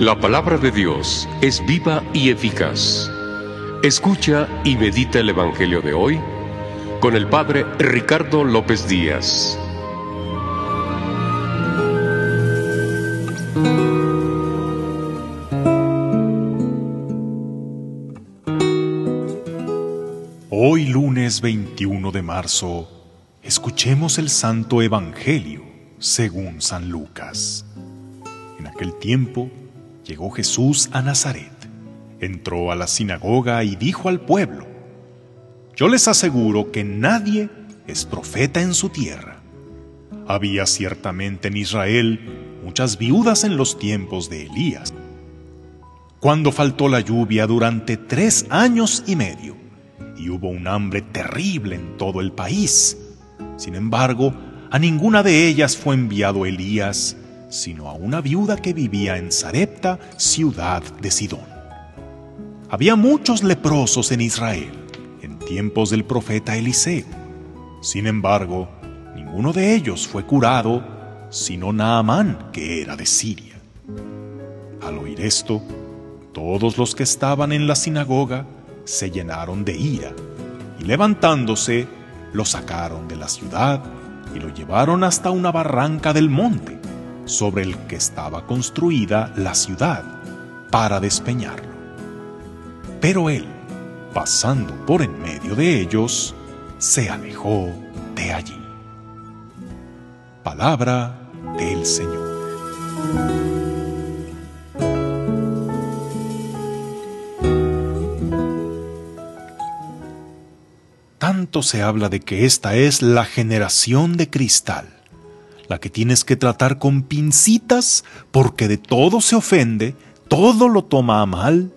La palabra de Dios es viva y eficaz. Escucha y medita el Evangelio de hoy con el Padre Ricardo López Díaz. Hoy lunes 21 de marzo, escuchemos el Santo Evangelio según San Lucas. En aquel tiempo llegó Jesús a Nazaret, entró a la sinagoga y dijo al pueblo, Yo les aseguro que nadie es profeta en su tierra. Había ciertamente en Israel muchas viudas en los tiempos de Elías, cuando faltó la lluvia durante tres años y medio y hubo un hambre terrible en todo el país. Sin embargo, a ninguna de ellas fue enviado Elías, sino a una viuda que vivía en Sarepta, ciudad de Sidón. Había muchos leprosos en Israel, en tiempos del profeta Eliseo. Sin embargo, ninguno de ellos fue curado, sino Naamán, que era de Siria. Al oír esto, todos los que estaban en la sinagoga se llenaron de ira, y levantándose, lo sacaron de la ciudad y lo llevaron hasta una barranca del monte, sobre el que estaba construida la ciudad, para despeñarlo. Pero él, pasando por en medio de ellos, se alejó de allí. Palabra del Señor. Tanto se habla de que esta es la generación de cristal, la que tienes que tratar con pincitas porque de todo se ofende, todo lo toma a mal.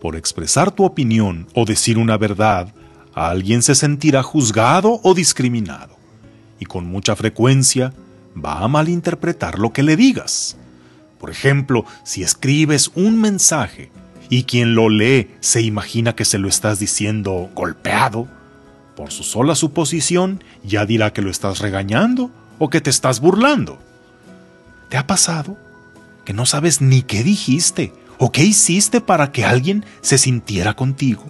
Por expresar tu opinión o decir una verdad, alguien se sentirá juzgado o discriminado, y con mucha frecuencia va a malinterpretar lo que le digas. Por ejemplo, si escribes un mensaje y quien lo lee se imagina que se lo estás diciendo golpeado, por su sola suposición ya dirá que lo estás regañando o que te estás burlando. ¿Te ha pasado que no sabes ni qué dijiste o qué hiciste para que alguien se sintiera contigo?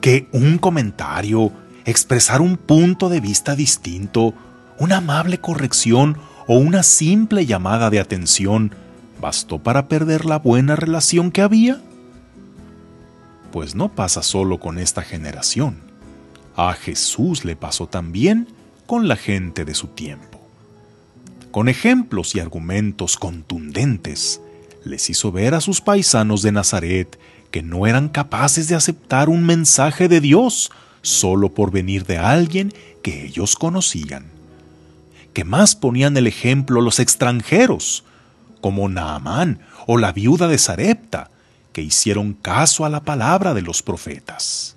Que un comentario, expresar un punto de vista distinto, una amable corrección o una simple llamada de atención bastó para perder la buena relación que había? Pues no pasa solo con esta generación. A Jesús le pasó también con la gente de su tiempo. Con ejemplos y argumentos contundentes, les hizo ver a sus paisanos de Nazaret que no eran capaces de aceptar un mensaje de Dios solo por venir de alguien que ellos conocían. Que más ponían el ejemplo los extranjeros, como Naamán o la viuda de Sarepta, que hicieron caso a la palabra de los profetas.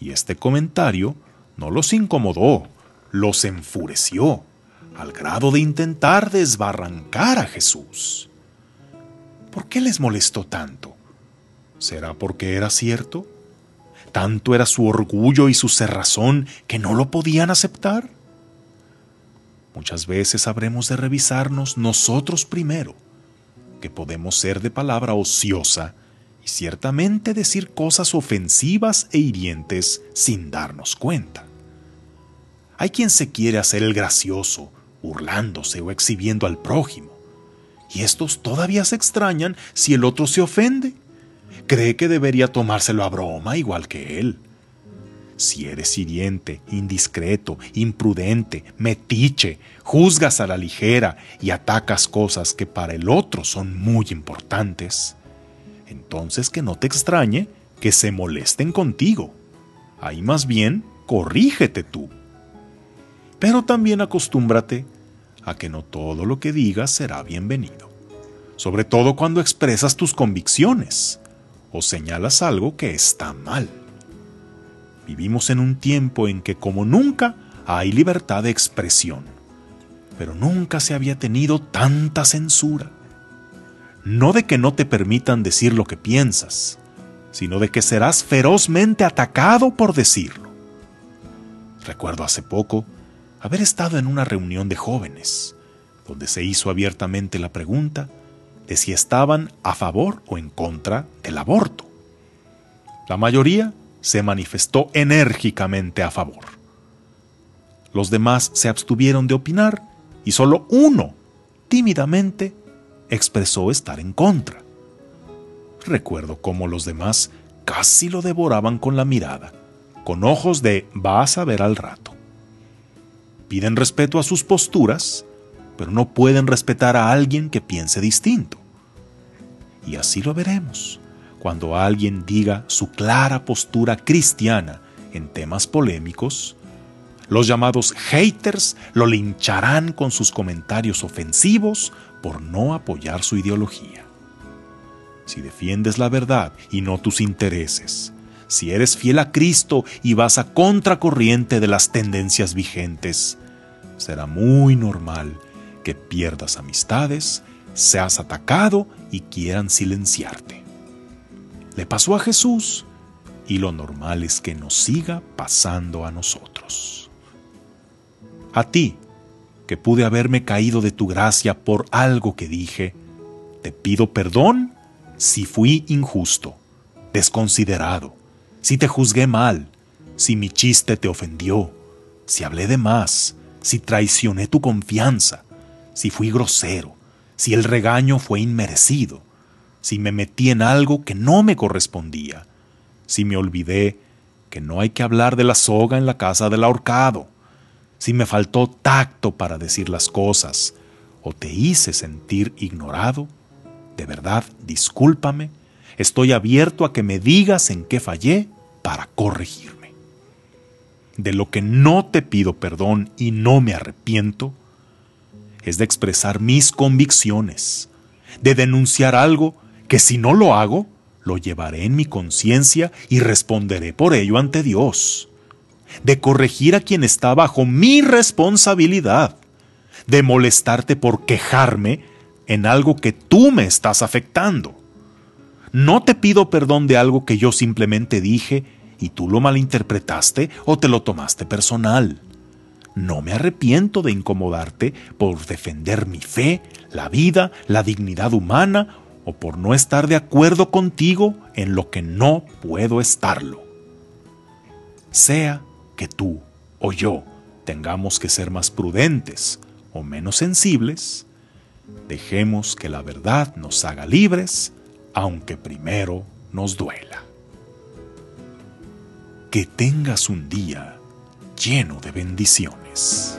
Y este comentario no los incomodó, los enfureció, al grado de intentar desbarrancar a Jesús. ¿Por qué les molestó tanto? ¿Será porque era cierto? ¿Tanto era su orgullo y su cerrazón que no lo podían aceptar? Muchas veces habremos de revisarnos nosotros primero, que podemos ser de palabra ociosa y ciertamente decir cosas ofensivas e hirientes sin darnos cuenta. Hay quien se quiere hacer el gracioso, burlándose o exhibiendo al prójimo, y estos todavía se extrañan si el otro se ofende. Cree que debería tomárselo a broma igual que él. Si eres hiriente, indiscreto, imprudente, metiche, juzgas a la ligera y atacas cosas que para el otro son muy importantes, entonces que no te extrañe que se molesten contigo. Ahí más bien corrígete tú. Pero también acostúmbrate a que no todo lo que digas será bienvenido, sobre todo cuando expresas tus convicciones o señalas algo que está mal. Vivimos en un tiempo en que como nunca hay libertad de expresión, pero nunca se había tenido tanta censura. No de que no te permitan decir lo que piensas, sino de que serás ferozmente atacado por decirlo. Recuerdo hace poco haber estado en una reunión de jóvenes, donde se hizo abiertamente la pregunta de si estaban a favor o en contra del aborto. La mayoría se manifestó enérgicamente a favor. Los demás se abstuvieron de opinar y solo uno, tímidamente, expresó estar en contra. Recuerdo cómo los demás casi lo devoraban con la mirada, con ojos de vas a ver al rato. Piden respeto a sus posturas, pero no pueden respetar a alguien que piense distinto. Y así lo veremos cuando alguien diga su clara postura cristiana en temas polémicos. Los llamados haters lo lincharán con sus comentarios ofensivos por no apoyar su ideología. Si defiendes la verdad y no tus intereses, si eres fiel a Cristo y vas a contracorriente de las tendencias vigentes, será muy normal que pierdas amistades, seas atacado y quieran silenciarte. Le pasó a Jesús y lo normal es que nos siga pasando a nosotros. A ti, que pude haberme caído de tu gracia por algo que dije, te pido perdón si fui injusto, desconsiderado, si te juzgué mal, si mi chiste te ofendió, si hablé de más, si traicioné tu confianza, si fui grosero, si el regaño fue inmerecido, si me metí en algo que no me correspondía, si me olvidé que no hay que hablar de la soga en la casa del ahorcado, si me faltó tacto para decir las cosas o te hice sentir ignorado, de verdad, discúlpame, estoy abierto a que me digas en qué fallé para corregirme. De lo que no te pido perdón y no me arrepiento, es de expresar mis convicciones, de denunciar algo que si no lo hago, lo llevaré en mi conciencia y responderé por ello ante Dios, de corregir a quien está bajo mi responsabilidad, de molestarte por quejarme en algo que tú me estás afectando no te pido perdón de algo que yo simplemente dije y tú lo malinterpretaste o te lo tomaste personal. No me arrepiento de incomodarte por defender mi fe, la vida, la dignidad humana o por no estar de acuerdo contigo en lo que no puedo estarlo. Sea que tú o yo tengamos que ser más prudentes o menos sensibles, dejemos que la verdad nos haga libres aunque primero nos duela. Que tengas un día lleno de bendiciones.